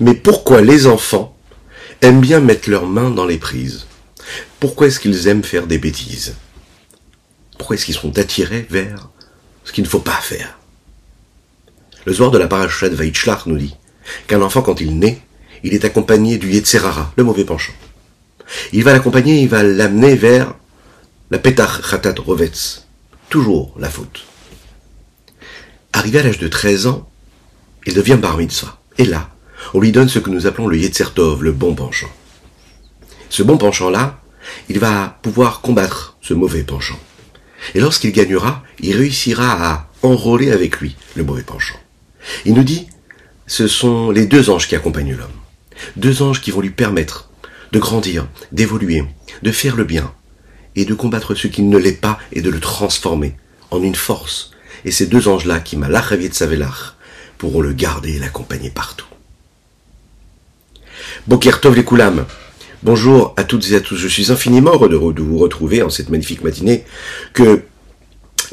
Mais pourquoi les enfants aiment bien mettre leurs mains dans les prises? Pourquoi est-ce qu'ils aiment faire des bêtises? Pourquoi est-ce qu'ils sont attirés vers ce qu'il ne faut pas faire? Le soir de la parachat de Vaitchlach nous dit qu'un enfant, quand il naît, il est accompagné du Yetzerara, le mauvais penchant. Il va l'accompagner, il va l'amener vers la Petach Khatat Rovetz, toujours la faute. Arrivé à l'âge de 13 ans, il devient bar mitzvah. Et là, on lui donne ce que nous appelons le Yetzertov, le bon penchant. Ce bon penchant-là, il va pouvoir combattre ce mauvais penchant. Et lorsqu'il gagnera, il réussira à enrôler avec lui le mauvais penchant. Il nous dit, ce sont les deux anges qui accompagnent l'homme. Deux anges qui vont lui permettre de grandir, d'évoluer, de faire le bien, et de combattre ce qui ne l'est pas et de le transformer en une force. Et ces deux anges-là, qui malach de savelach, pourront le garder et l'accompagner partout. Bokertov les Koulam. Bonjour à toutes et à tous. Je suis infiniment heureux de vous retrouver en cette magnifique matinée que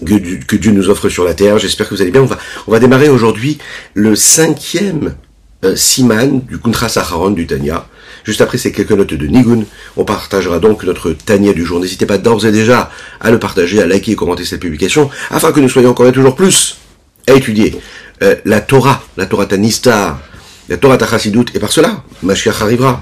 que, Dieu nous offre sur la terre. J'espère que vous allez bien. On va, on va démarrer aujourd'hui le cinquième euh, siman du Kuntra du Tanya. Juste après ces quelques notes de Nigun, on partagera donc notre Tanya du jour. N'hésitez pas d'ores et déjà à le partager, à liker et commenter cette publication, afin que nous soyons encore et toujours plus à étudier euh, la Torah, la Torah Tanista, la Torah Tachasidut, et par cela, Mashiach arrivera.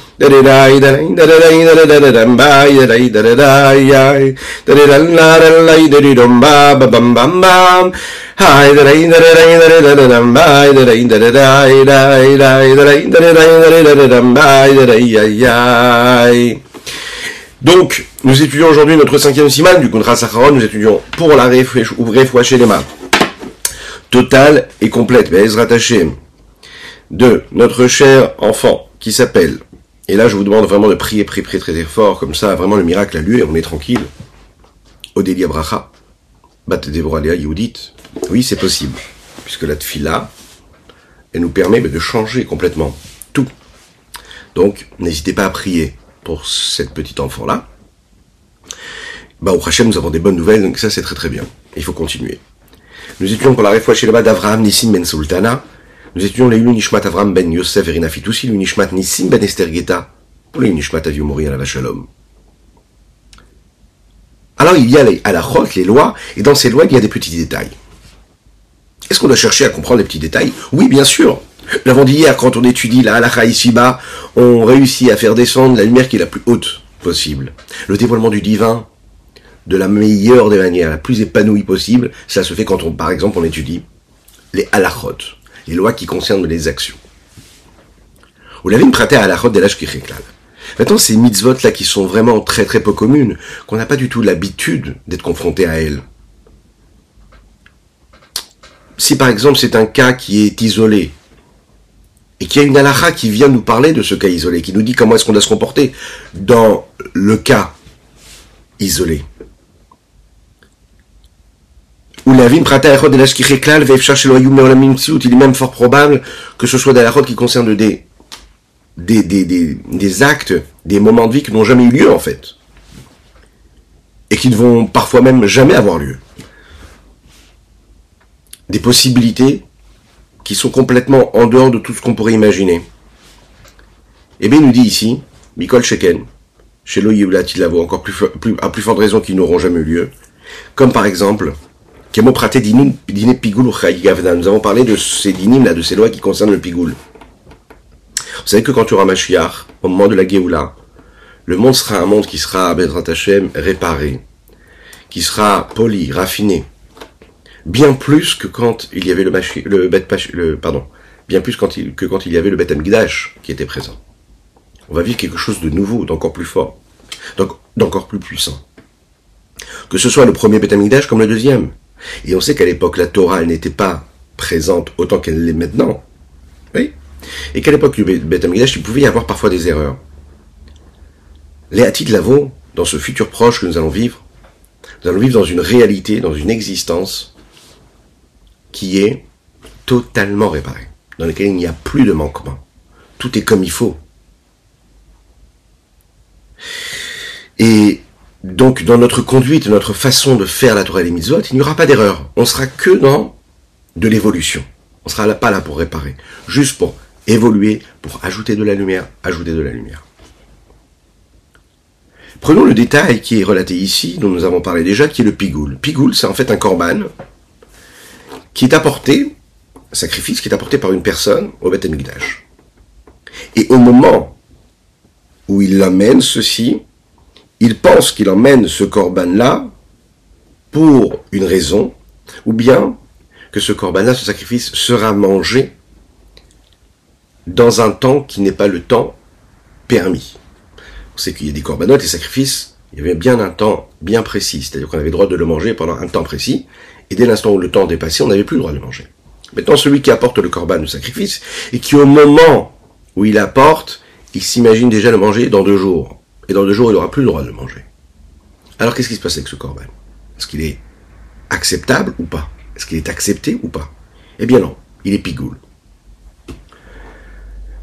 donc, nous étudions aujourd'hui notre cinquième siman du contrat Sacharon. Nous étudions pour la Refouach chez les mains. Totale et complète, mais rattaché de notre cher enfant qui s'appelle et là, je vous demande vraiment de prier, prier, prier très, très fort, comme ça, vraiment le miracle a lieu et on est tranquille. Odélia Bracha, Bat Devoralia Yudit. Oui, c'est possible, puisque la tfila, elle nous permet de changer complètement tout. Donc, n'hésitez pas à prier pour cette petite enfant-là. Bah, au prochain, nous avons des bonnes nouvelles, donc ça, c'est très très bien. Il faut continuer. Nous étions pour la réfoua chez le bas d'Avraham Nissim Ben Sultana, nous étudions les Nishmat Avram ben Yosef et Rinafitoussi, Nishmat Nissim ben Esther Geta, pour les Nishmat Aviou Mori à la Vachalom. Alors il y a les halachot, les lois, et dans ces lois il y a des petits détails. Est-ce qu'on doit chercher à comprendre les petits détails? Oui, bien sûr. Nous l'avons dit hier, quand on étudie la halacha ici-bas, on réussit à faire descendre la lumière qui est la plus haute possible. Le dévoilement du divin, de la meilleure des manières, la plus épanouie possible, ça se fait quand on, par exemple, on étudie les halachot les lois qui concernent les actions. Vous l'avez prêté à la route de réclame. Maintenant, ces mitzvot-là qui sont vraiment très très peu communes, qu'on n'a pas du tout l'habitude d'être confronté à elles. Si par exemple c'est un cas qui est isolé, et qu'il y a une halakha qui vient nous parler de ce cas isolé, qui nous dit comment est-ce qu'on doit se comporter dans le cas isolé. Ou la vim prata de la skireklal il est même fort probable que ce soit des halachot qui concernent des des, des, des, des, actes, des moments de vie qui n'ont jamais eu lieu en fait. Et qui ne vont parfois même jamais avoir lieu. Des possibilités qui sont complètement en dehors de tout ce qu'on pourrait imaginer. Et eh bien il nous dit ici, Mikol Sheken, chez Loïoulat, il encore plus, à plus forte raison qu'ils n'auront jamais eu lieu, comme par exemple nous avons parlé de ces dinim, là, de ces lois qui concernent le pigoul. Vous savez que quand tu auras Mashiach, au moment de la Géoula, le monde sera un monde qui sera, Bezrat Hashem, réparé, qui sera poli, raffiné, bien plus que quand il y avait le, machi, le, le pardon, bien plus quand il, que quand il y avait le Beth Amikdash qui était présent. On va vivre quelque chose de nouveau, d'encore plus fort, d'encore plus puissant. Que ce soit le premier Beth Amikdash comme le deuxième. Et on sait qu'à l'époque, la Torah, n'était pas présente autant qu'elle l'est maintenant. Oui. Et qu'à l'époque du Beth Amikdash, il pouvait y avoir parfois des erreurs. Les de Lavo, dans ce futur proche que nous allons vivre, nous allons vivre dans une réalité, dans une existence qui est totalement réparée, dans laquelle il n'y a plus de manquement. Tout est comme il faut. Et donc, dans notre conduite, notre façon de faire la Torah et les mitzvot, il n'y aura pas d'erreur. On sera que dans de l'évolution. On sera pas là pour réparer. Juste pour évoluer, pour ajouter de la lumière, ajouter de la lumière. Prenons le détail qui est relaté ici, dont nous avons parlé déjà, qui est le pigoul. Pigoul, c'est en fait un korban qui est apporté, un sacrifice qui est apporté par une personne au Beth Amikdash. Et au moment où il amène ceci, il pense qu'il emmène ce corban-là pour une raison, ou bien que ce corban-là, ce sacrifice, sera mangé dans un temps qui n'est pas le temps permis. On sait qu'il y a des corbanotes et sacrifices, il y avait bien un temps bien précis, c'est-à-dire qu'on avait le droit de le manger pendant un temps précis, et dès l'instant où le temps dépassait, on n'avait plus le droit de le manger. Maintenant, celui qui apporte le corban, le sacrifice, et qui au moment où il apporte, il s'imagine déjà le manger dans deux jours et dans deux jours, il n'aura plus le droit de le manger. Alors qu'est-ce qui se passe avec ce corban Est-ce qu'il est acceptable ou pas? Est-ce qu'il est accepté ou pas? Eh bien non, il est pigoule.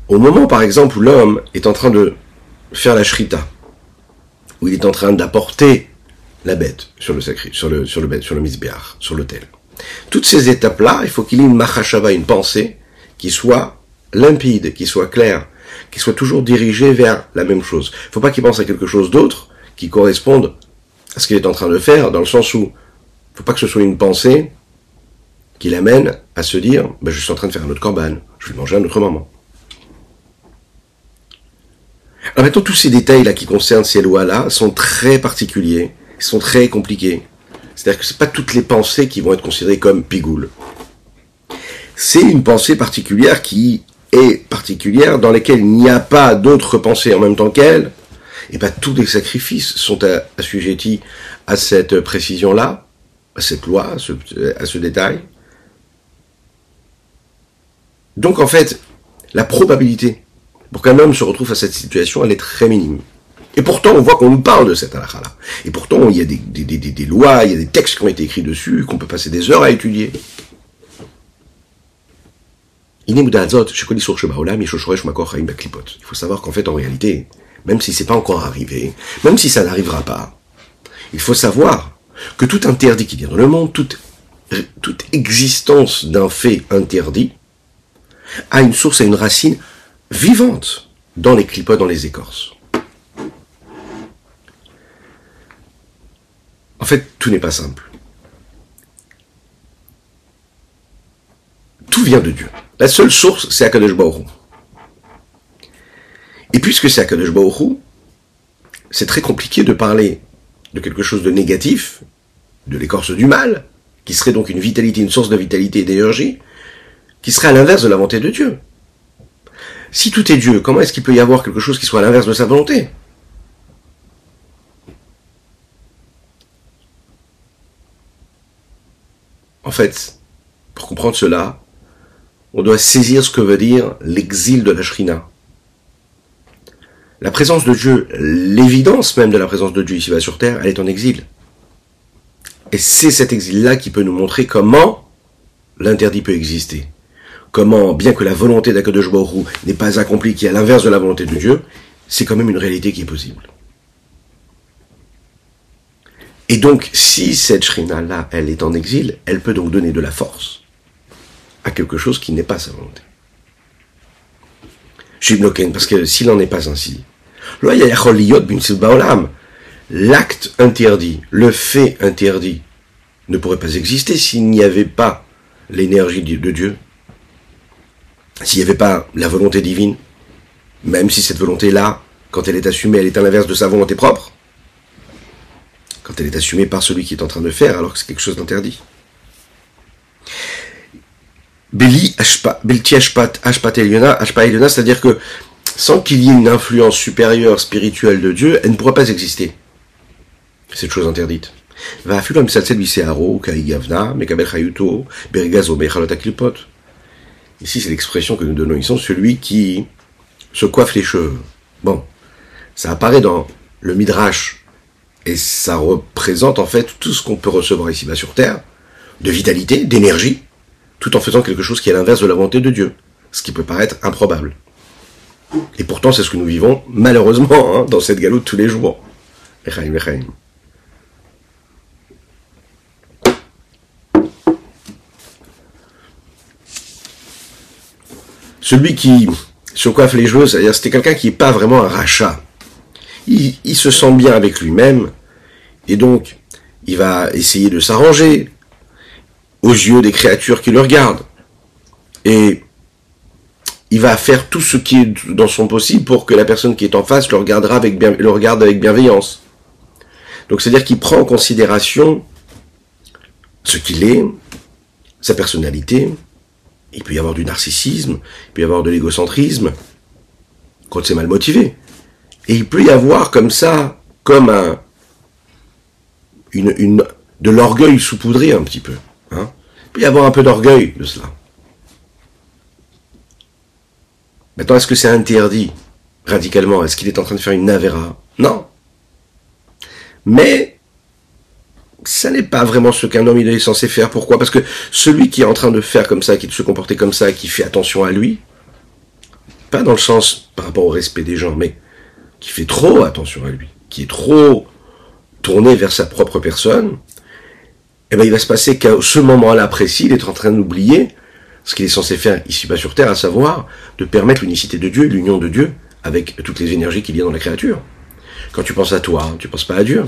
Au moment, par exemple, où l'homme est en train de faire la shrita, où il est en train d'apporter la bête sur le sacré, sur le, sur le, sur le sur l'autel. Toutes ces étapes-là, il faut qu'il y ait une machashava, une pensée, qui soit limpide, qui soit claire, qu'il soit toujours dirigé vers la même chose. Il ne faut pas qu'il pense à quelque chose d'autre qui corresponde à ce qu'il est en train de faire, dans le sens où il ne faut pas que ce soit une pensée qui l'amène à se dire ben, je suis en train de faire un autre corban, je vais manger un autre moment. Alors maintenant, tous ces détails-là qui concernent ces lois-là sont très particuliers, sont très compliqués. C'est-à-dire que ce pas toutes les pensées qui vont être considérées comme pigoules. C'est une pensée particulière qui et particulière dans lesquelles il n'y a pas d'autres pensées en même temps qu'elle, et bien tous les sacrifices sont assujettis à cette précision-là, à cette loi, à ce, détail. Donc en fait, la probabilité pour qu'un homme se retrouve à cette situation, elle est très minime. Et pourtant, on voit qu'on parle de cette halakha-là. Et pourtant, il y a des, des, lois, il y a des textes qui ont été écrits dessus, qu'on peut passer des heures à étudier. Il faut savoir qu'en fait, en réalité, même si c'est pas encore arrivé, même si ça n'arrivera pas, il faut savoir que tout interdit qui vient dans le monde, toute, toute existence d'un fait interdit, a une source et une racine vivante dans les clipotes, dans les écorces. En fait, tout n'est pas simple. Tout vient de Dieu. La seule source, c'est Akadosh Et puisque c'est Akadosh c'est très compliqué de parler de quelque chose de négatif, de l'écorce du mal, qui serait donc une vitalité, une source de vitalité et d'énergie, qui serait à l'inverse de la volonté de Dieu. Si tout est Dieu, comment est-ce qu'il peut y avoir quelque chose qui soit à l'inverse de sa volonté? En fait, pour comprendre cela, on doit saisir ce que veut dire l'exil de la Shrina. La présence de Dieu, l'évidence même de la présence de Dieu ici-bas sur terre, elle est en exil. Et c'est cet exil-là qui peut nous montrer comment l'interdit peut exister. Comment, bien que la volonté d'Akadosh n'est pas accomplie, qui est à l'inverse de la volonté de Dieu, c'est quand même une réalité qui est possible. Et donc, si cette Shrina-là, elle est en exil, elle peut donc donner de la force quelque chose qui n'est pas sa volonté. Je suis bloqué parce que s'il n'en est pas ainsi, l'acte interdit, le fait interdit, ne pourrait pas exister s'il n'y avait pas l'énergie de Dieu, s'il n'y avait pas la volonté divine, même si cette volonté-là, quand elle est assumée, elle est à l'inverse de sa volonté propre, quand elle est assumée par celui qui est en train de faire, alors que c'est quelque chose d'interdit. Beli Belti Ashpat Eliona, c'est-à-dire que sans qu'il y ait une influence supérieure spirituelle de Dieu, elle ne pourra pas exister. Cette chose interdite. Ici, c'est l'expression que nous donnons ici, celui qui se coiffe les cheveux. Bon, ça apparaît dans le Midrash, et ça représente en fait tout ce qu'on peut recevoir ici-bas sur Terre, de vitalité, d'énergie, tout en faisant quelque chose qui est l'inverse de la volonté de Dieu, ce qui peut paraître improbable. Et pourtant, c'est ce que nous vivons, malheureusement, hein, dans cette galoute tous les jours. Celui qui se coiffe les cheveux, c'est-à-dire c'était quelqu'un qui n'est pas vraiment un rachat. Il se sent bien avec lui-même, et donc il va essayer de s'arranger, aux yeux des créatures qui le regardent. Et il va faire tout ce qui est dans son possible pour que la personne qui est en face le regardera avec le regarde avec bienveillance. Donc c'est-à-dire qu'il prend en considération ce qu'il est, sa personnalité. Il peut y avoir du narcissisme, il peut y avoir de l'égocentrisme, quand c'est mal motivé. Et il peut y avoir comme ça, comme un, une, une, de l'orgueil saupoudré un petit peu. Y avoir un peu d'orgueil de cela. Maintenant, est-ce que c'est interdit radicalement? Est-ce qu'il est en train de faire une navera? Non. Mais ça n'est pas vraiment ce qu'un homme est censé faire. Pourquoi? Parce que celui qui est en train de faire comme ça, qui de se comporter comme ça, qui fait attention à lui, pas dans le sens par rapport au respect des gens, mais qui fait trop attention à lui, qui est trop tourné vers sa propre personne, eh ben, il va se passer qu'à ce moment-là précis, il est en train d'oublier ce qu'il est censé faire ici-bas sur Terre, à savoir de permettre l'unicité de Dieu l'union de Dieu avec toutes les énergies qu'il y a dans la créature. Quand tu penses à toi, tu ne penses pas à Dieu.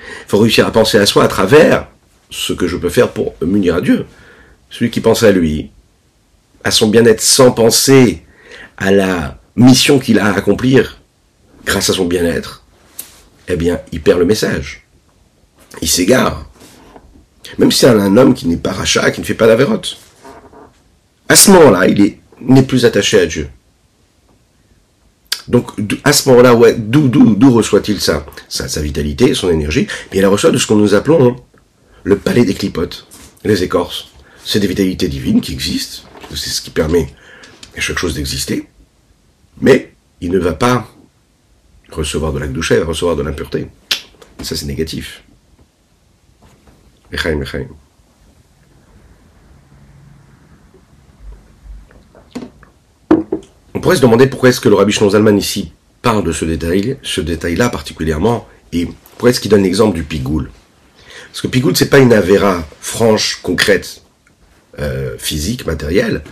Il faut réussir à penser à soi à travers ce que je peux faire pour m'unir à Dieu. Celui qui pense à lui, à son bien-être sans penser à la mission qu'il a à accomplir grâce à son bien-être, eh bien, il perd le message. Il s'égare. Même si c'est un homme qui n'est pas rachat, qui ne fait pas d'avérote. À ce moment-là, il n'est plus attaché à Dieu. Donc, à ce moment-là, d'où, reçoit-il ça, sa, vitalité, son énergie? Bien, il reçoit de ce que nous appelons le palais des clipotes, les écorces. C'est des vitalités divines qui existent, c'est ce qui permet à chaque chose d'exister, mais il ne va pas recevoir de la douche, recevoir de l'impureté. Ça, c'est négatif. On pourrait se demander pourquoi est-ce que le Rabbi Zalman ici parle de ce détail, ce détail-là particulièrement, et pourquoi est-ce qu'il donne l'exemple du pigoule? Parce que pigoule, c'est pas une avéra franche, concrète, euh, physique, matérielle.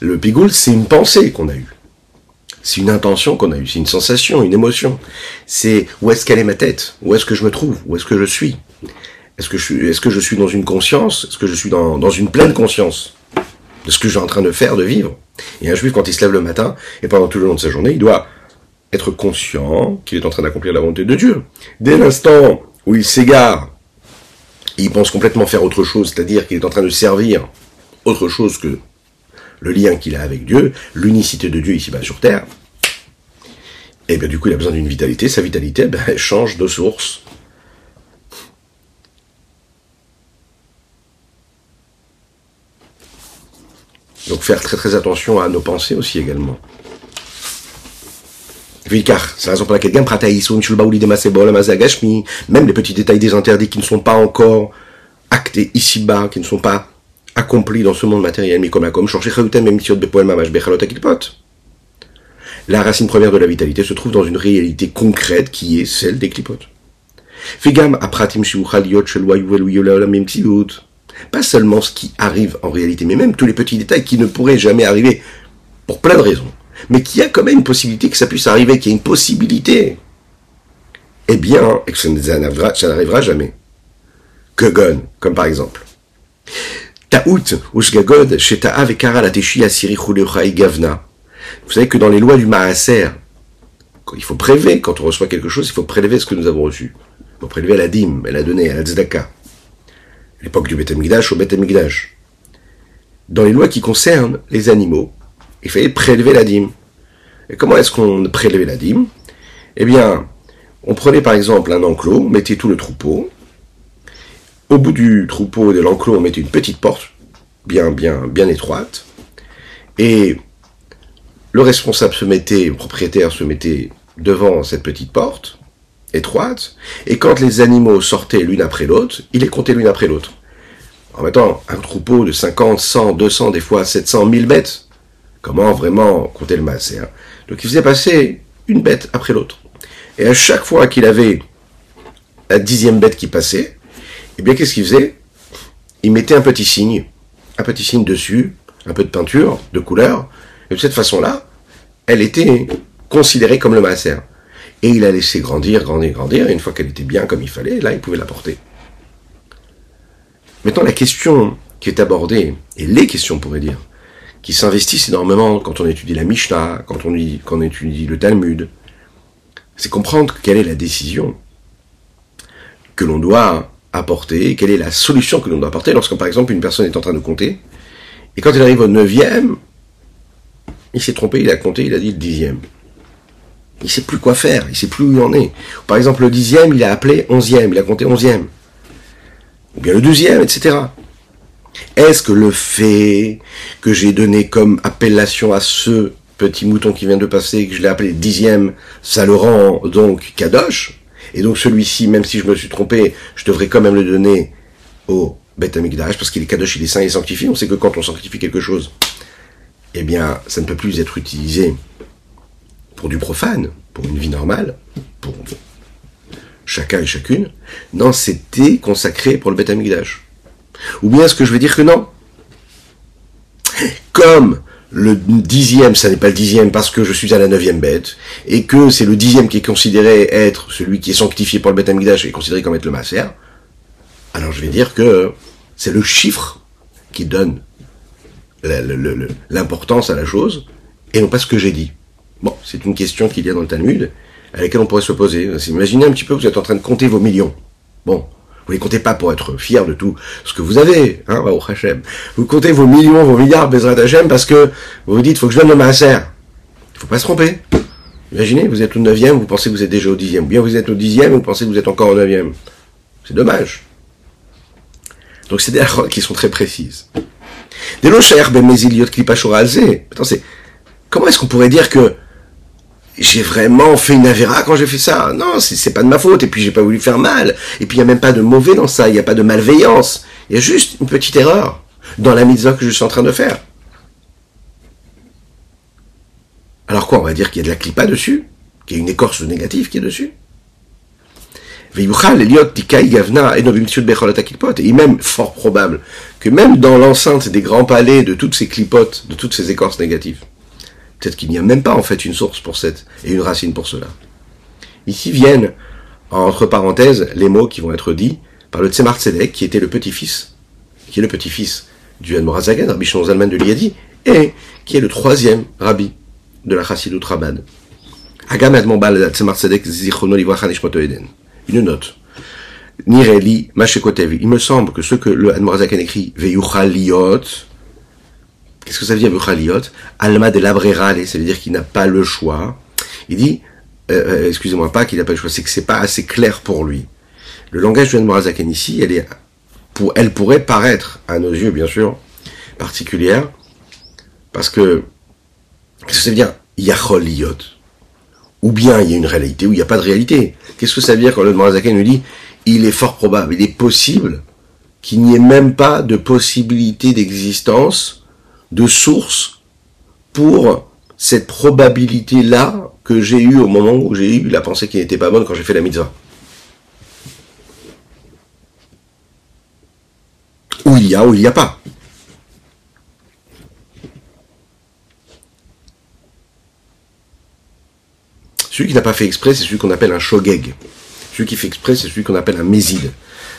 Le pigoule, c'est une pensée qu'on a eue. C'est une intention qu'on a eue, c'est une sensation, une émotion. C'est où est-ce qu'elle est ma tête? Où est-ce que je me trouve? Où est-ce que je suis? Est-ce que, je suis, dans une conscience? Est-ce que je suis dans, une pleine conscience de ce que je suis en train de faire, de vivre? Et un juif, quand il se lève le matin, et pendant tout le long de sa journée, il doit être conscient qu'il est en train d'accomplir la volonté de Dieu. Dès l'instant où il s'égare, il pense complètement faire autre chose, c'est-à-dire qu'il est en train de servir autre chose que le lien qu'il a avec Dieu, l'unicité de Dieu ici-bas sur Terre, et eh bien du coup il a besoin d'une vitalité, sa vitalité ben, change de source. Donc faire très très attention à nos pensées aussi également. C'est la raison pour laquelle même les petits détails des interdits qui ne sont pas encore actés ici-bas, qui ne sont pas accomplis dans ce monde matériel, mais comme comme la racine première de la vitalité se trouve dans une réalité concrète qui est celle des clipotes. Pas seulement ce qui arrive en réalité, mais même tous les petits détails qui ne pourraient jamais arriver pour plein de raisons. Mais qui a quand même une possibilité que ça puisse arriver, qu'il ait une possibilité. Eh bien, et que ça n'arrivera jamais. Gogon, comme par exemple. Ta'out, Ushgagod, Sheta'a Vekara Lateshi Asiri Gavna. Vous savez que dans les lois du Maaser, il faut prélever, quand on reçoit quelque chose, il faut prélever ce que nous avons reçu. Il faut prélever la dîme, la donner, la tzedaka l'époque du Beth au Beth dans les lois qui concernent les animaux, il fallait prélever la dîme. Et comment est-ce qu'on prélevait la dîme? Eh bien, on prenait par exemple un enclos, on mettait tout le troupeau. Au bout du troupeau de l'enclos, on mettait une petite porte, bien, bien, bien étroite. Et le responsable se mettait, le propriétaire se mettait devant cette petite porte, étroite, et quand les animaux sortaient l'une après l'autre, il les comptait l'une après l'autre. En mettant un troupeau de 50, 100, 200, des fois 700, 1000 bêtes, comment vraiment compter le masser hein? Donc il faisait passer une bête après l'autre. Et à chaque fois qu'il avait la dixième bête qui passait, eh bien qu'est-ce qu'il faisait? Il mettait un petit signe, un petit signe dessus, un peu de peinture, de couleur, et de cette façon-là, elle était considérée comme le masser. Et il a laissé grandir, grandir, grandir, et une fois qu'elle était bien comme il fallait, là, il pouvait la porter. Maintenant, la question qui est abordée, et les questions, on pourrait dire, qui s'investissent énormément quand on étudie la Mishnah, quand on, étudie le Talmud, c'est comprendre quelle est la décision que l'on doit apporter, quelle est la solution que l'on doit apporter lorsque, par exemple, une personne est en train de compter, et quand il arrive au neuvième, il s'est trompé, il a compté, il a dit le dixième. Il sait plus quoi faire, il sait plus où il en est. Par exemple, le dixième, il a appelé onzième, il a compté onzième. Ou bien le douzième, etc. Est-ce que le fait que j'ai donné comme appellation à ce petit mouton qui vient de passer, que je l'ai appelé dixième, ça le rend donc kadosh Et donc celui-ci, même si je me suis trompé, je devrais quand même le donner au Beth Amikdash, parce qu'il est kadosh, il est saint et sanctifié. On sait que quand on sanctifie quelque chose, eh bien, ça ne peut plus être utilisé pour du profane, pour une vie normale, pour chacun et chacune. Non, c'était consacré pour le Beth. Ou bien est-ce que je vais dire que non? Comme le dixième, ça n'est pas le dixième parce que je suis à la neuvième bête, et que c'est le dixième qui est considéré être celui qui est sanctifié pour le Beth et considéré comme être le Maser, alors je vais dire que c'est le chiffre qui donne l'importance à la chose, et non pas ce que j'ai dit. Bon, c'est une question qu'il y a dans le Talmud, à laquelle on pourrait se poser. Imaginez un petit peu, vous êtes en train de compter vos millions. Bon, vous les comptez pas pour être fier de tout ce que vous avez, hein, au Hachem. Vous comptez vos millions, vos milliards, Bezrat Hachem, parce que vous vous dites, faut que je donne le maaser. Il faut pas se tromper. Imaginez, vous êtes au neuvième, vous pensez que vous êtes déjà au dixième. Ou bien vous êtes au dixième, vous pensez que vous êtes encore au neuvième. C'est dommage. Donc c'est des erreurs qui sont très précises. Dès Attends, c'est, comment est-ce qu'on pourrait dire que j'ai vraiment fait une avéra quand j'ai fait ça. Non, c'est pas de ma faute. Et puis j'ai pas voulu faire mal. Et puis il n'y a même pas de mauvais dans ça. Il n'y a pas de malveillance. Il y a juste une petite erreur dans la mitzvah que je suis en train de faire. Alors quoi On va dire qu'il y a de la clipa dessus, qu'il y a une écorce négative qui est dessus. Et même fort probable que même dans l'enceinte des grands palais de toutes ces clipotes, de toutes ces écorces négatives, Peut-être qu'il n'y a même pas en fait une source pour cette et une racine pour cela. Ici viennent, entre parenthèses, les mots qui vont être dits par le Tzemar Tzedek, qui était le petit-fils, qui est le petit-fils du Admorazagan, Rabbi Shimon Zalman de Liadi, et qui est le troisième rabbi de la Chassidut Rabban. Une note. Nireli Mashekotev. Il me semble que ce que le Admorazakan écrit, Veyuchaliot, Qu'est-ce que ça veut dire Bukhaliot? Alma de labrerale, ça veut dire qu'il n'a pas le choix. Il dit, euh, euh, excusez-moi pas qu'il n'a pas le choix, c'est que c'est pas assez clair pour lui. Le langage de Morazaken ici, elle, est, pour, elle pourrait paraître, à nos yeux bien sûr, particulière, parce que, qu'est-ce que ça veut dire Yacholiot? Ou bien il y a une réalité, ou il n'y a pas de réalité. Qu'est-ce que ça veut dire quand le Morazaken nous dit, il est fort probable, il est possible qu'il n'y ait même pas de possibilité d'existence de source pour cette probabilité-là que j'ai eue au moment où j'ai eu la pensée qui n'était pas bonne quand j'ai fait la mitzvah. Où il y a, ou il n'y a pas. Celui qui n'a pas fait exprès, c'est celui qu'on appelle un shogeg. Celui qui fait exprès, c'est celui qu'on appelle un méside.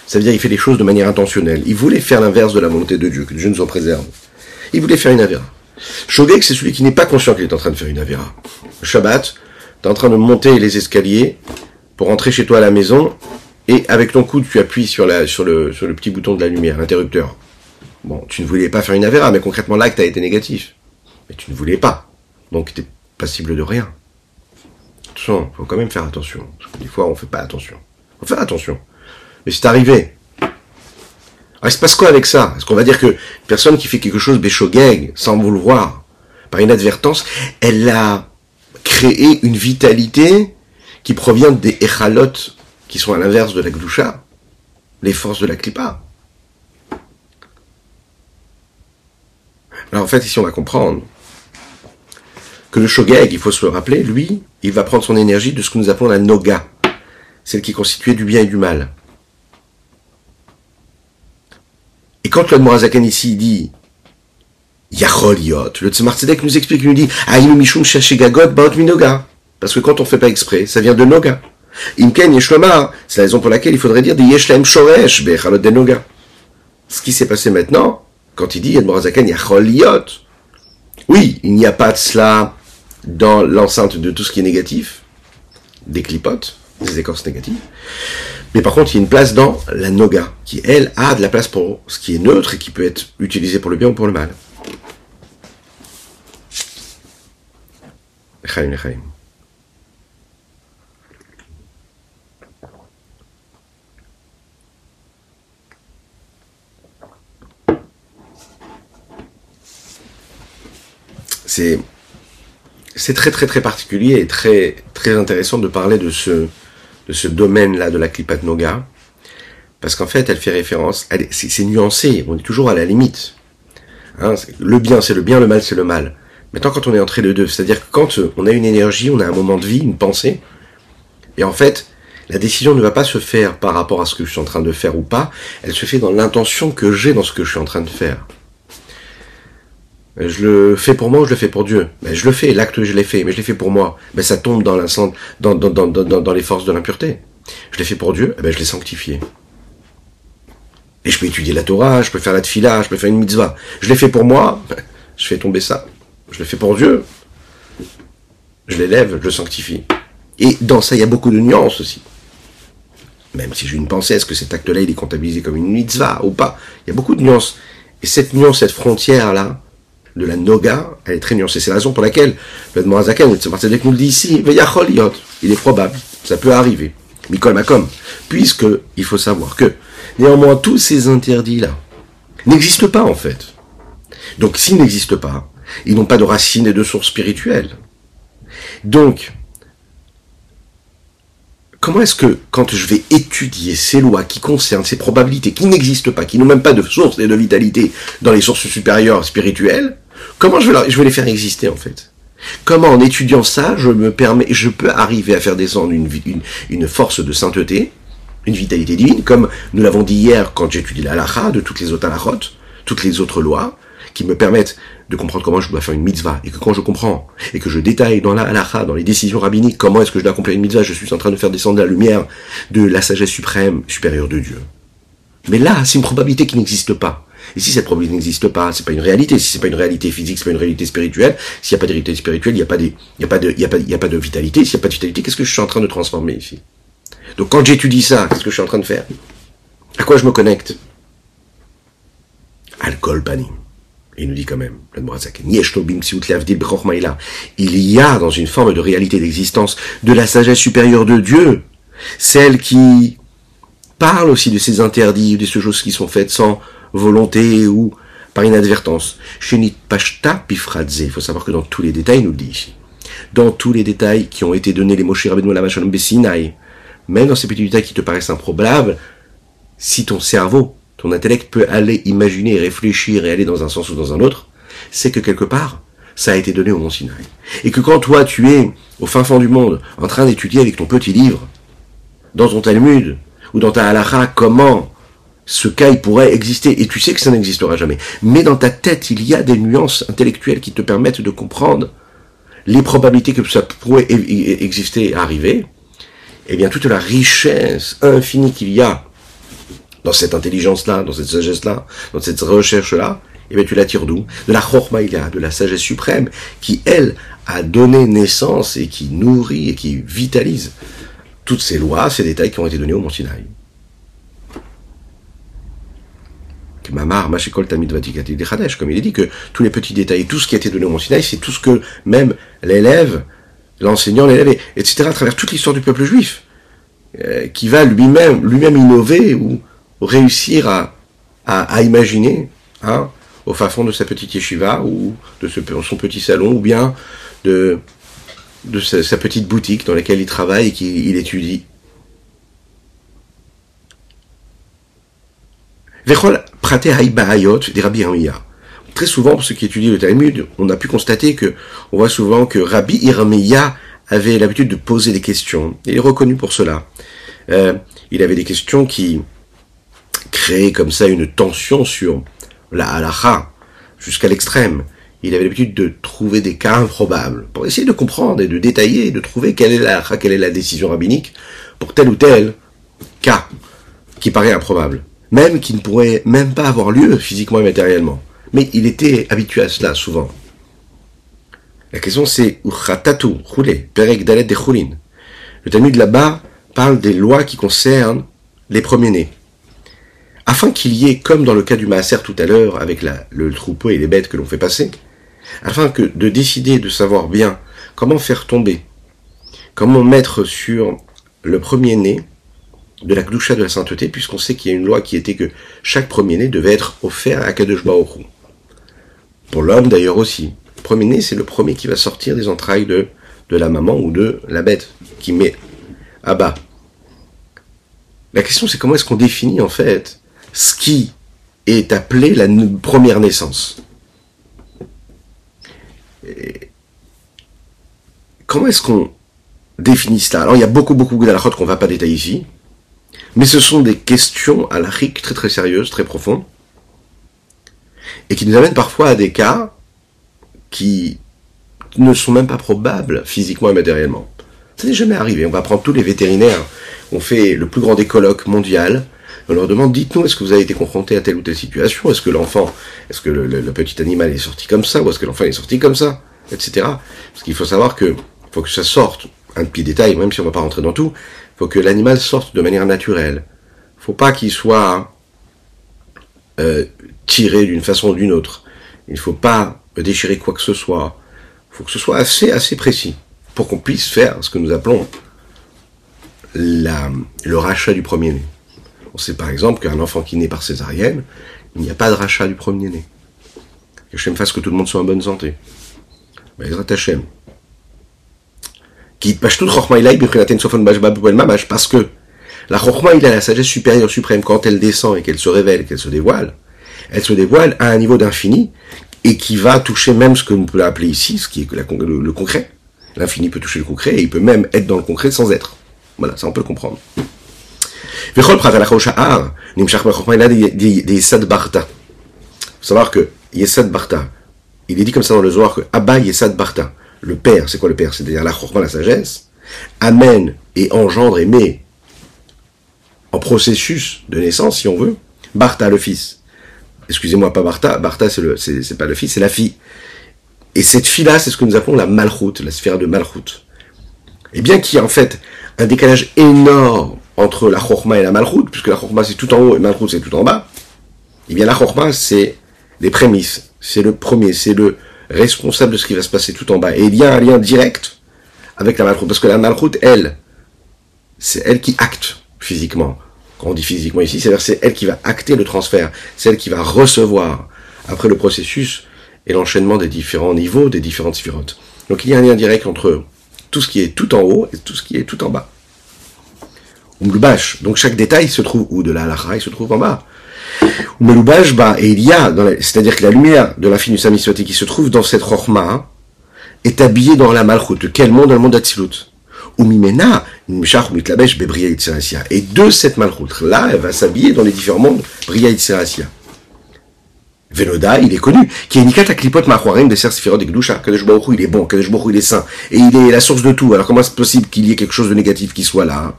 Ça veut dire qu'il fait les choses de manière intentionnelle. Il voulait faire l'inverse de la volonté de Dieu, que Dieu nous en préserve. Il voulait faire une avéra. Shogek, c'est celui qui n'est pas conscient qu'il est en train de faire une avéra. Shabbat, tu es en train de monter les escaliers pour rentrer chez toi à la maison, et avec ton coude, tu appuies sur, le, petit bouton de la lumière, l'interrupteur. Bon, tu ne voulais pas faire une avéra, mais concrètement l'acte a été négatif. Mais tu ne voulais pas. Donc tu passible de rien. Attention, faut quand même faire attention. Parce que des fois, on fait pas attention. Faut faire attention. Mais c'est arrivé. Alors, il se passe quoi avec ça Est-ce qu'on va dire que personne qui fait quelque chose béchogeg, sans vouloir, par inadvertance, elle a créé une vitalité qui provient des echalot, qui sont à l'inverse de la gdusha, les forces de la klipa. Alors en fait, ici on va comprendre que le shogeg, il faut se le rappeler, lui, il va prendre son énergie de ce que nous appelons la noga, celle qui est constituée du bien et du mal. Et quand le Morazakan ici dit Yacholiot, le Tzemar Tzedek nous explique, il nous dit Aïnu Mishum Shashigagot Baot Minoga. Parce que quand on fait pas exprès, ça vient de Noga. Imken Yeshlomar, c'est la raison pour laquelle il faudrait dire des Yeshlem Shoresh Bechalot de Noga. Ce qui s'est passé maintenant, quand il dit Yad Yacholiot, oui, il n'y a pas de cela dans l'enceinte de tout ce qui est négatif, des clipotes, des écorces négatives. Mais par contre, il y a une place dans la noga, qui elle a de la place pour ce qui est neutre et qui peut être utilisé pour le bien ou pour le mal. C'est c'est très très très particulier et très très intéressant de parler de ce de ce domaine-là de la Noga, parce qu'en fait, elle fait référence, c'est nuancé, on est toujours à la limite. Hein, le bien, c'est le bien, le mal, c'est le mal. Maintenant, quand on est entre les deux, c'est-à-dire que quand on a une énergie, on a un moment de vie, une pensée, et en fait, la décision ne va pas se faire par rapport à ce que je suis en train de faire ou pas, elle se fait dans l'intention que j'ai dans ce que je suis en train de faire. Je le fais pour moi ou je le fais pour Dieu? Mais Je le fais, l'acte je l'ai fait, mais je l'ai fait pour moi. Mais ça tombe dans, dans, dans, dans, dans, dans les forces de l'impureté. Je l'ai fait pour Dieu, eh ben je l'ai sanctifié. Et je peux étudier la Torah, je peux faire la tfila, je peux faire une mitzvah. Je l'ai fait pour moi, je fais tomber ça. Je le fais pour Dieu, je l'élève, je le sanctifie. Et dans ça, il y a beaucoup de nuances aussi. Même si j'ai une pensée, est-ce que cet acte-là, il est comptabilisé comme une mitzvah ou pas? Il y a beaucoup de nuances. Et cette nuance, cette frontière-là, de la noga, elle est très nuancée. C'est la raison pour laquelle le Morazakan, le nous dit ici, il est probable, ça peut arriver. Mikol Makom, puisque il faut savoir que néanmoins tous ces interdits-là n'existent pas en fait. Donc s'ils n'existent pas, ils n'ont pas de racines et de sources spirituelles. Donc, comment est-ce que quand je vais étudier ces lois qui concernent ces probabilités qui n'existent pas, qui n'ont même pas de source et de vitalité dans les sources supérieures spirituelles, Comment je vais, les faire exister en fait? Comment en étudiant ça, je me permets, je peux arriver à faire descendre une, force de sainteté, une vitalité divine, comme nous l'avons dit hier quand j'étudie la halakha, de toutes les autres halachot, toutes les autres lois, qui me permettent de comprendre comment je dois faire une mitzvah, et que quand je comprends, et que je détaille dans la dans les décisions rabbiniques, comment est-ce que je dois accomplir une mitzvah, je suis en train de faire descendre la lumière de la sagesse suprême, supérieure de Dieu. Mais là, c'est une probabilité qui n'existe pas. Et si cette probabilité n'existe pas, c'est pas une réalité. Si c'est pas une réalité physique, c'est pas une réalité spirituelle. S'il n'y a pas de réalité spirituelle, il n'y a pas y a pas de, y a pas de vitalité. S'il n'y a pas de vitalité, qu'est-ce que je suis en train de transformer ici? Donc quand j'étudie ça, qu'est-ce que je suis en train de faire? À quoi je me connecte? Alcool panim. Il nous dit quand même, il y a dans une forme de réalité d'existence de la sagesse supérieure de Dieu, celle qui parle aussi de ces interdits, de ces choses qui sont faites sans volonté ou par inadvertance. Shenit pashta pifradze. Il faut savoir que dans tous les détails, il nous le dit ici. Dans tous les détails qui ont été donnés les Moshe Rabbeinu la Shalom Bessinai, même dans ces petits détails qui te paraissent improbables, si ton cerveau, ton intellect peut aller imaginer, réfléchir et aller dans un sens ou dans un autre, c'est que quelque part, ça a été donné au Mont Sinaï. Et que quand toi, tu es au fin fond du monde, en train d'étudier avec ton petit livre, dans ton Talmud, ou dans ta halakha, comment ce cas il pourrait exister et tu sais que ça n'existera jamais. Mais dans ta tête, il y a des nuances intellectuelles qui te permettent de comprendre les probabilités que ça pourrait exister et arriver. Eh bien, toute la richesse infinie qu'il y a dans cette intelligence-là, dans cette sagesse-là, dans cette recherche-là, eh bien, tu la tires d'où? De la chormaïla, de la sagesse suprême, qui, elle, a donné naissance et qui nourrit et qui vitalise toutes ces lois, ces détails qui ont été donnés au Mont Sinaï. Mamar, Mashikol Tamid Vatikati de comme il est dit que tous les petits détails, tout ce qui a été donné au Mont Sinaï, c'est tout ce que même l'élève, l'enseignant, l'élève, etc., à travers toute l'histoire du peuple juif, euh, qui va lui-même, lui-même innover ou réussir à, imaginer, hein, au fin fond de sa petite yeshiva ou de son petit salon ou bien de, de sa, petite boutique dans laquelle il travaille et qu'il étudie. Très souvent, pour ceux qui étudient le Talmud, on a pu constater que, on voit souvent que Rabbi Irmiya avait l'habitude de poser des questions. Il est reconnu pour cela. Euh, il avait des questions qui créaient comme ça une tension sur la halacha jusqu'à l'extrême. Il avait l'habitude de trouver des cas improbables pour essayer de comprendre et de détailler, de trouver quelle est la quelle est la décision rabbinique pour tel ou tel cas qui paraît improbable, même qui ne pourrait même pas avoir lieu physiquement et matériellement. Mais il était habitué à cela souvent. La question c'est Uchatatu, roulé, Perek de Le Talmud là-bas parle des lois qui concernent les premiers-nés afin qu'il y ait, comme dans le cas du Maaser tout à l'heure, avec le troupeau et les bêtes que l'on fait passer, afin que de décider, de savoir bien comment faire tomber, comment mettre sur le premier-né de la Gdusha de la sainteté, puisqu'on sait qu'il y a une loi qui était que chaque premier-né devait être offert à Kadosh. Pour l'homme d'ailleurs aussi. Premier-né, c'est le premier qui va sortir des entrailles de, de la maman ou de la bête, qui met à bas. La question c'est comment est-ce qu'on définit en fait ce qui est appelé la première naissance? comment est-ce qu'on définit cela? Alors il y a beaucoup beaucoup d'alakhot qu'on ne va pas détailler ici, mais ce sont des questions alachiques très très sérieuses, très profondes, et qui nous amènent parfois à des cas qui ne sont même pas probables physiquement et matériellement. Ça n'est jamais arrivé. On va prendre tous les vétérinaires. On fait le plus grand des colloques mondial on leur demande, dites-nous, est-ce que vous avez été confronté à telle ou telle situation? Est-ce que l'enfant, est-ce que le, petit animal est sorti comme ça Ou est-ce que l'enfant est sorti comme ça? Etc. Parce qu'il faut savoir que faut que ça sorte, un petit détail, même si on ne va pas rentrer dans tout, faut que l'animal sorte de manière naturelle. faut pas qu'il soit euh, tiré d'une façon ou d'une autre. Il ne faut pas déchirer quoi que ce soit. Faut que ce soit assez, assez précis pour qu'on puisse faire ce que nous appelons le rachat du premier-né. On sait par exemple qu'un enfant qui naît par césarienne, il n'y a pas de rachat du premier-né. Que Hachem fasse que tout le monde soit en bonne santé. Hachem. Parce que la chokma, il a la sagesse supérieure suprême quand elle descend et qu'elle se révèle, qu'elle se dévoile. Elle se dévoile à un niveau d'infini et qui va toucher même ce que l'on peut appeler ici, ce qui est le, concret. L'infini peut toucher le concret et il peut même être dans le concret sans être. Voilà, ça on peut le comprendre. Il faut savoir que Yesad Barta, il est dit comme ça dans le Zohar que Abba Yesad Barta, le père, c'est quoi le père? C'est-à-dire la chorma, la sagesse, amène et engendre et met en processus de naissance, si on veut, Barta, le fils. Excusez-moi, pas Barta, Barta, c'est le, pas le fils, c'est la fille. Et cette fille-là, c'est ce que nous appelons la Malchut, la sphère de Malchut. Et bien qu'il y a en fait un décalage énorme entre la chorma et la malchoute, puisque la chorma c'est tout en haut et malchoute c'est tout en bas, eh bien la chorma c'est les prémices, c'est le premier, c'est le responsable de ce qui va se passer tout en bas. Et il y a un lien direct avec la malchoute, parce que la malchoute, elle, c'est elle qui acte physiquement. Quand on dit physiquement ici, c'est-à-dire c'est elle qui va acter le transfert, c'est elle qui va recevoir après le processus et l'enchaînement des différents niveaux, des différentes sphirotes. Donc il y a un lien direct entre tout ce qui est tout en haut et tout ce qui est tout en bas. Donc chaque détail se trouve, ou de la halakha, il se trouve en bas. Melubash, bah, et il y a, c'est-à-dire que la lumière de l'infini Samiswati qui se trouve dans cette rochma est habillée dans la malchut. Quel monde Dans le monde d'Atsilut. Et de cette malchut, là, elle va s'habiller dans les différents mondes, Bria Itzirasia. Venoda, il est connu, qui est Nikat Aklipot Mahwarim de Sersifirot de Gdusha. Kadesh il est bon, Kadesh il est saint, et il est la source de tout. Alors comment est-ce possible qu'il y ait quelque chose de négatif qui soit là hein?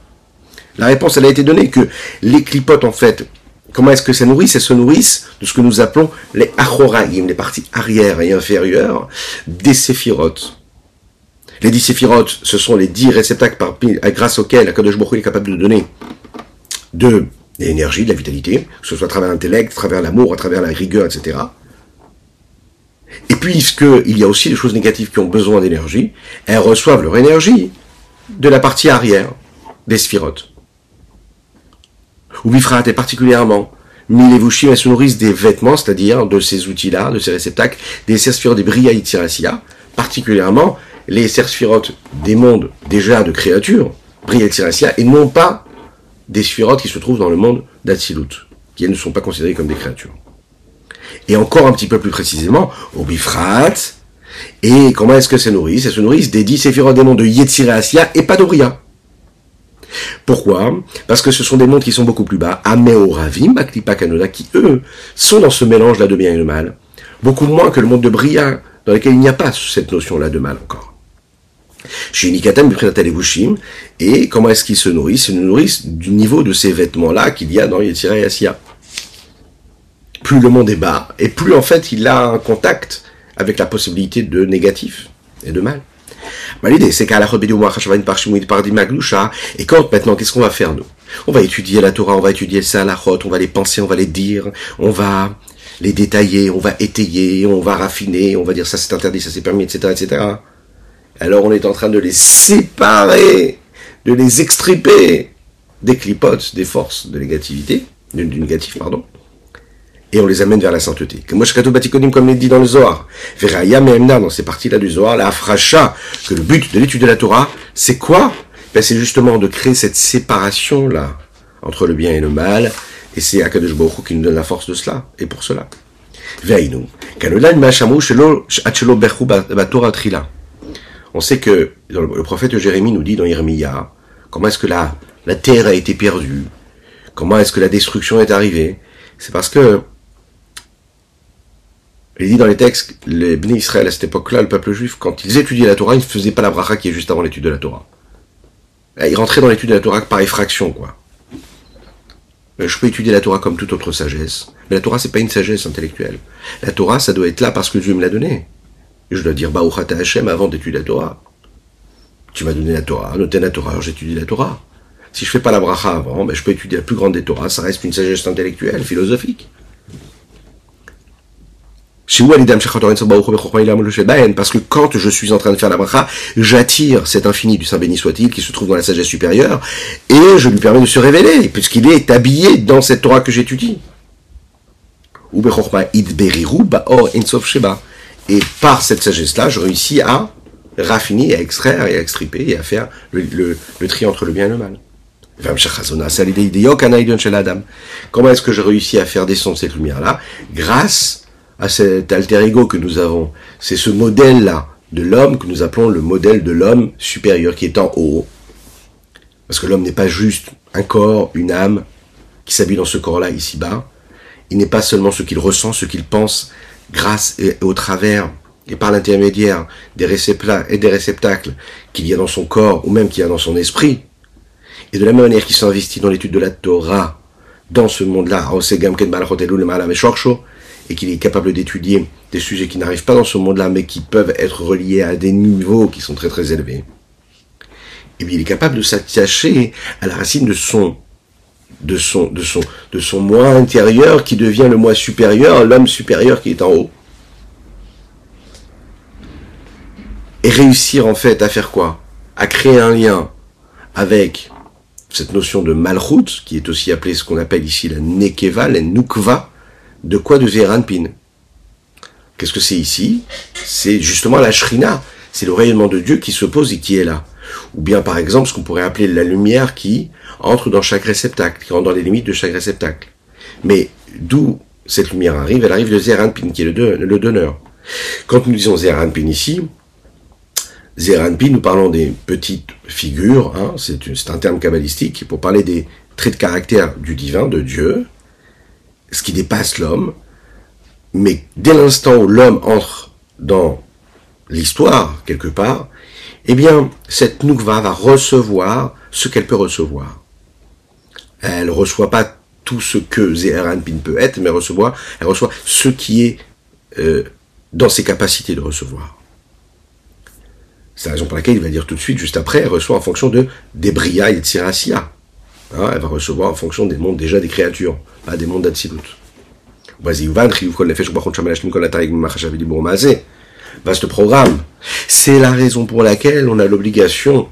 La réponse, elle a été donnée que les clipotes, en fait, comment est-ce que ça nourrissent Elles se nourrissent de ce que nous appelons les achoraïm, les parties arrière et inférieures des séphirotes. Les dix séphirotes, ce sont les dix réceptacles par, grâce auxquels Akadosh Baruch est capable de donner de de l'énergie, de la vitalité, que ce soit à travers l'intellect, à travers l'amour, à travers la rigueur, etc. Et puisqu'il y a aussi des choses négatives qui ont besoin d'énergie, elles reçoivent leur énergie de la partie arrière des sphirotes. Ou Bifrat est particulièrement Milevushim, elles se nourrissent des vêtements, c'est-à-dire de ces outils-là, de ces réceptacles, des sphirotes des Bria particulièrement les sphirotes des mondes déjà de créatures, Bria et non pas des sphirotes qui se trouvent dans le monde d'Atsilut, qui ne sont pas considérés comme des créatures. Et encore un petit peu plus précisément, au et comment est-ce que ça nourrissent Elles se nourrissent des dix séphirotes des mondes de Yetzirah et pas d'Obria. Pourquoi? Parce que ce sont des mondes qui sont beaucoup plus bas, Ameoravim, Baklipa Kanoda, qui eux sont dans ce mélange-là de bien et de mal, beaucoup moins que le monde de Bria, dans lequel il n'y a pas cette notion-là de mal encore. Shinikatem et comment est-ce qu'ils se nourrissent? Ils se nourrissent du niveau de ces vêtements-là qu'il y a dans Yetzirah et Asiya. Plus le monde est bas, et plus en fait il a un contact avec la possibilité de négatif et de mal. L'idée, c'est qu'à la et quand maintenant, qu'est-ce qu'on va faire nous? On va étudier la Torah, on va étudier le Salahot, on va les penser, on va les dire, on va les détailler, on va étayer, on va raffiner, on va dire ça c'est interdit, ça c'est permis, etc., etc. Alors on est en train de les séparer, de les extriper des clipotes, des forces de négativité, du négatif, pardon, et on les amène vers la sainteté. Comme comme il dit dans le Zohar, Veraya Mehemna, dans ces parties-là du Zohar, la Afracha, que le but de l'étude de la Torah, c'est quoi? Ben, C'est justement de créer cette séparation-là entre le bien et le mal, et c'est Akadosh Baruch qui nous donne la force de cela, et pour cela. On sait que le prophète Jérémie nous dit dans Irmiya, comment est-ce que la, la terre a été perdue, comment est-ce que la destruction est arrivée? C'est parce que il dit dans les textes, les bénis Israël à cette époque-là, le peuple juif, quand ils étudiaient la Torah, ils ne faisaient pas la bracha qui est juste avant l'étude de la Torah. Ils rentraient dans l'étude de la Torah par effraction, quoi. Je peux étudier la Torah comme toute autre sagesse. Mais la Torah, c'est pas une sagesse intellectuelle. La Torah, ça doit être là parce que Dieu me l'a donné. je dois dire Baruchata Hashem avant d'étudier la Torah. Tu m'as donné la Torah, noté la Torah, j'étudie la Torah. Si je fais pas la bracha avant, ben je peux étudier la plus grande des Torahs, ça reste une sagesse intellectuelle, philosophique. Parce que quand je suis en train de faire la bracha, j'attire cet infini du Saint béni soit-il qui se trouve dans la sagesse supérieure et je lui permets de se révéler puisqu'il est habillé dans cette Torah que j'étudie. Et par cette sagesse-là, je réussis à raffiner, à extraire et à extriper et à faire le, tri entre le bien et le mal. Comment est-ce que je réussis à faire descendre cette lumière-là? Grâce à cet alter ego que nous avons. C'est ce modèle-là de l'homme que nous appelons le modèle de l'homme supérieur qui est en haut. Parce que l'homme n'est pas juste un corps, une âme qui s'habille dans ce corps-là ici-bas. Il n'est pas seulement ce qu'il ressent, ce qu'il pense, grâce et au travers et par l'intermédiaire des réceptacles et des réceptacles qu'il y a dans son corps ou même qu'il y a dans son esprit. Et de la même manière qu'il s'investit dans l'étude de la Torah, dans ce monde-là, et qu'il est capable d'étudier des sujets qui n'arrivent pas dans ce monde-là, mais qui peuvent être reliés à des niveaux qui sont très très élevés, et eh bien il est capable de s'attacher à la racine de son de son de son de son moi intérieur qui devient le moi supérieur, l'homme supérieur qui est en haut. Et réussir en fait à faire quoi? À créer un lien avec cette notion de malchut, qui est aussi appelée ce qu'on appelle ici la nekeva, la nukva, de quoi de Zeranpin Qu'est-ce que c'est ici C'est justement la Shrina. C'est le rayonnement de Dieu qui se pose et qui est là. Ou bien, par exemple, ce qu'on pourrait appeler la lumière qui entre dans chaque réceptacle, qui rentre dans les limites de chaque réceptacle. Mais d'où cette lumière arrive? Elle arrive de Zeranpin, qui est le, donneur. Quand nous disons Zeranpin ici, Zeranpin, nous parlons des petites figures, hein, c'est un terme kabbalistique, pour parler des traits de caractère du divin, de Dieu, ce qui dépasse l'homme, mais dès l'instant où l'homme entre dans l'histoire, quelque part, eh bien, cette Noukva va recevoir ce qu'elle peut recevoir. Elle ne reçoit pas tout ce que Zeranpin peut être, mais elle reçoit ce qui est euh, dans ses capacités de recevoir. C'est la raison pour laquelle il va dire tout de suite, juste après, elle reçoit en fonction de Debria et Tsirasia. Hein, elle va recevoir en fonction des mondes déjà des créatures, pas des mondes d'Atsilut. Vaste programme. C'est la raison pour laquelle on a l'obligation,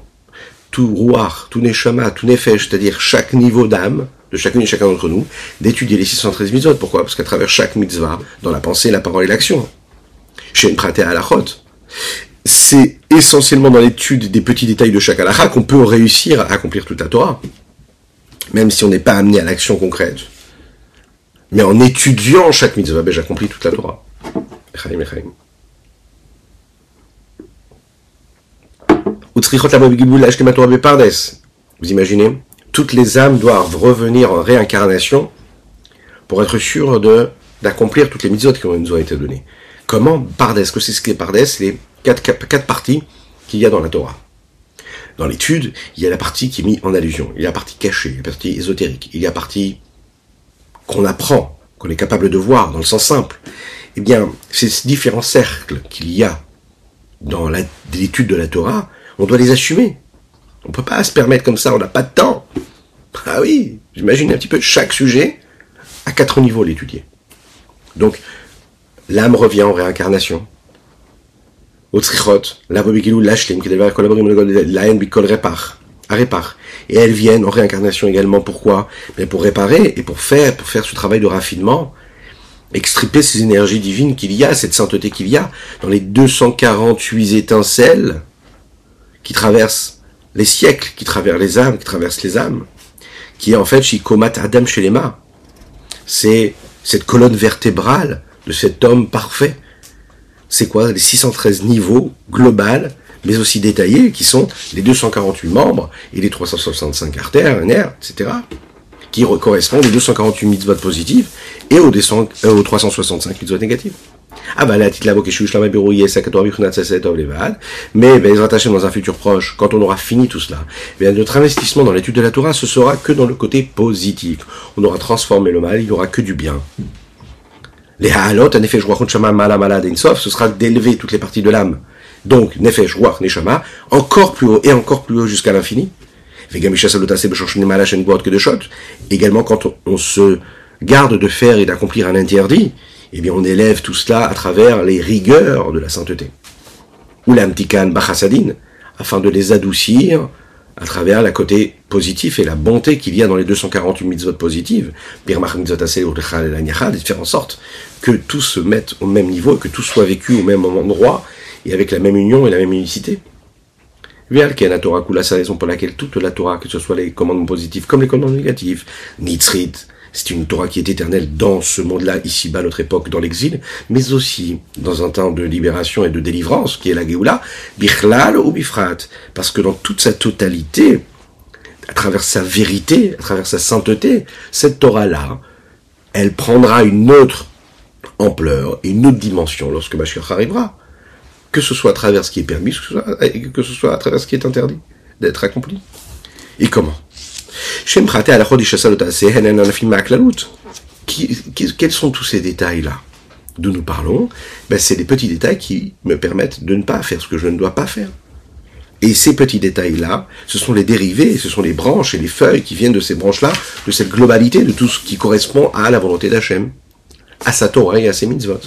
tout rouar, tout neshama, tout nefesh, c'est-à-dire chaque niveau d'âme, de chacune et chacun d'entre nous, d'étudier les 613 mitzvot. Pourquoi? Parce qu'à travers chaque mitzvah, dans la pensée, la parole et l'action, chez une praté à la c'est essentiellement dans l'étude des petits détails de chaque halakha qu'on peut réussir à accomplir toute la Torah. Même si on n'est pas amené à l'action concrète. Mais en étudiant chaque mitzvah, ben, j'accomplis toute la Torah. Vous imaginez? Toutes les âmes doivent revenir en réincarnation pour être sûres d'accomplir toutes les mitzvot qui nous ont été données. Comment? Pardes Que c'est ce qu'est Pardes? Les quatre parties qu'il y a dans la Torah. Dans l'étude, il y a la partie qui est mise en allusion, il y a la partie cachée, la partie ésotérique, il y a la partie qu'on apprend, qu'on est capable de voir dans le sens simple. Eh bien, ces différents cercles qu'il y a dans l'étude de la Torah, on doit les assumer. On ne peut pas se permettre comme ça, on n'a pas de temps. Ah oui, j'imagine un petit peu chaque sujet à quatre niveaux l'étudier. Donc, l'âme revient en réincarnation. Au trichot, la l'ashlim, qui devait collaborer la haine bikol répar, à répar. Et elles viennent en réincarnation également. Pourquoi? Mais pour réparer et pour faire, pour faire ce travail de raffinement, extriper ces énergies divines qu'il y a, cette sainteté qu'il y a dans les 248 étincelles qui traversent les siècles, qui traversent les âmes, qui traversent les âmes, qui est en fait Shikomat Adam Shelema. C'est cette colonne vertébrale de cet homme parfait. C'est quoi Les 613 niveaux globaux, mais aussi détaillés, qui sont les 248 membres et les 365 artères, nerfs, etc., qui correspondent aux 248 mitzvot positifs et aux, 365 mitzvot négatifs. Ah bah la petite labo mais ben, rattacher dans un futur proche, quand on aura fini tout cela, bien notre investissement dans l'étude de la Torah, ce sera que dans le côté positif. On aura transformé le mal, il n'y aura que du bien. Les ha'alot, nefesh ruach neshama mala mala d'insof, ce sera d'élever toutes les parties de l'âme. Donc, nefesh ruach neshama, encore plus haut et encore plus haut jusqu'à l'infini. Également, quand on, se garde de faire et d'accomplir un interdit, eh bien, on élève tout cela à travers les rigueurs de la sainteté. Ou l'amtikan bachasadin, afin de les adoucir à travers la côté positif et la bonté qu'il y a dans les 248 mitzvot positives, de faire en sorte que tout se mette au même niveau, que tout soit vécu au même endroit, et avec la même union et la même unicité. la Torah c'est la raison pour laquelle toute la Torah, que ce soit les commandements positifs comme les commandements négatifs, Nitzrit, c'est une Torah qui est éternelle dans ce monde-là, ici-bas, notre époque, dans l'exil, mais aussi dans un temps de libération et de délivrance, qui est la Géoula, Bichlal ou Bifrat. Parce que dans toute sa totalité, à travers sa vérité, à travers sa sainteté, cette Torah-là, elle prendra une autre ampleur, une autre dimension lorsque Mashiach arrivera. Que ce soit à travers ce qui est permis, que ce soit à travers ce qui est interdit d'être accompli. Et comment? Quels sont tous ces détails-là? D'où nous parlons ben, C'est des petits détails qui me permettent de ne pas faire ce que je ne dois pas faire. Et ces petits détails-là, ce sont les dérivés, ce sont les branches et les feuilles qui viennent de ces branches-là, de cette globalité, de tout ce qui correspond à la volonté d'Hachem, à sa Torah et à ses mitzvot.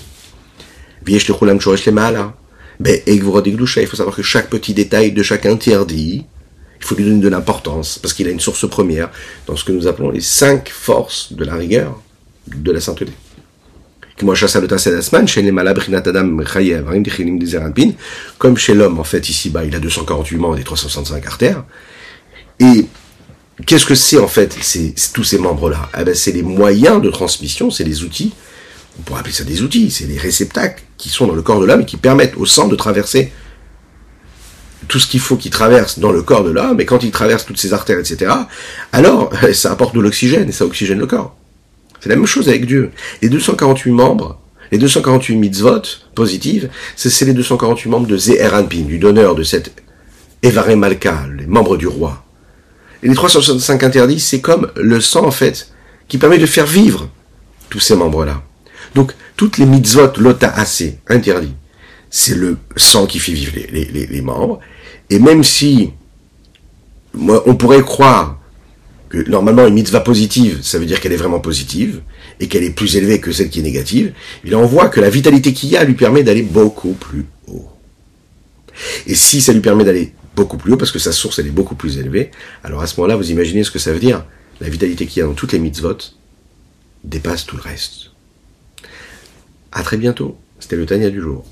Ben, il faut savoir que chaque petit détail de chaque interdit, il faut lui donner de l'importance, parce qu'il a une source première dans ce que nous appelons les cinq forces de la rigueur, de la sainteté. Comme chez l'homme, en fait, ici-bas, il a 248 membres et 365 artères. Et qu'est-ce que c'est, en fait, c'est tous ces membres-là? Eh ben, C'est les moyens de transmission, c'est les outils, on pourrait appeler ça des outils, c'est les réceptacles qui sont dans le corps de l'homme et qui permettent au sang de traverser tout ce qu'il faut qu'il traverse dans le corps de l'homme, et quand il traverse toutes ses artères, etc., alors ça apporte de l'oxygène, et ça oxygène le corps. C'est la même chose avec Dieu. Les 248 membres, les 248 mitzvot positives, c'est les 248 membres de Ze'eranpin, du donneur de cette Evare Malka, les membres du roi. Et les 365 interdits, c'est comme le sang, en fait, qui permet de faire vivre tous ces membres-là. Donc, toutes les mitzvot, lota assez, interdits, c'est le sang qui fait vivre les, membres. Et même si on pourrait croire que normalement une mitzvah positive, ça veut dire qu'elle est vraiment positive, et qu'elle est plus élevée que celle qui est négative, et là on voit que la vitalité qu'il y a lui permet d'aller beaucoup plus haut. Et si ça lui permet d'aller beaucoup plus haut, parce que sa source elle est beaucoup plus élevée, alors à ce moment-là, vous imaginez ce que ça veut dire La vitalité qu'il y a dans toutes les mitzvot dépasse tout le reste. À très bientôt, c'était le Tania du jour.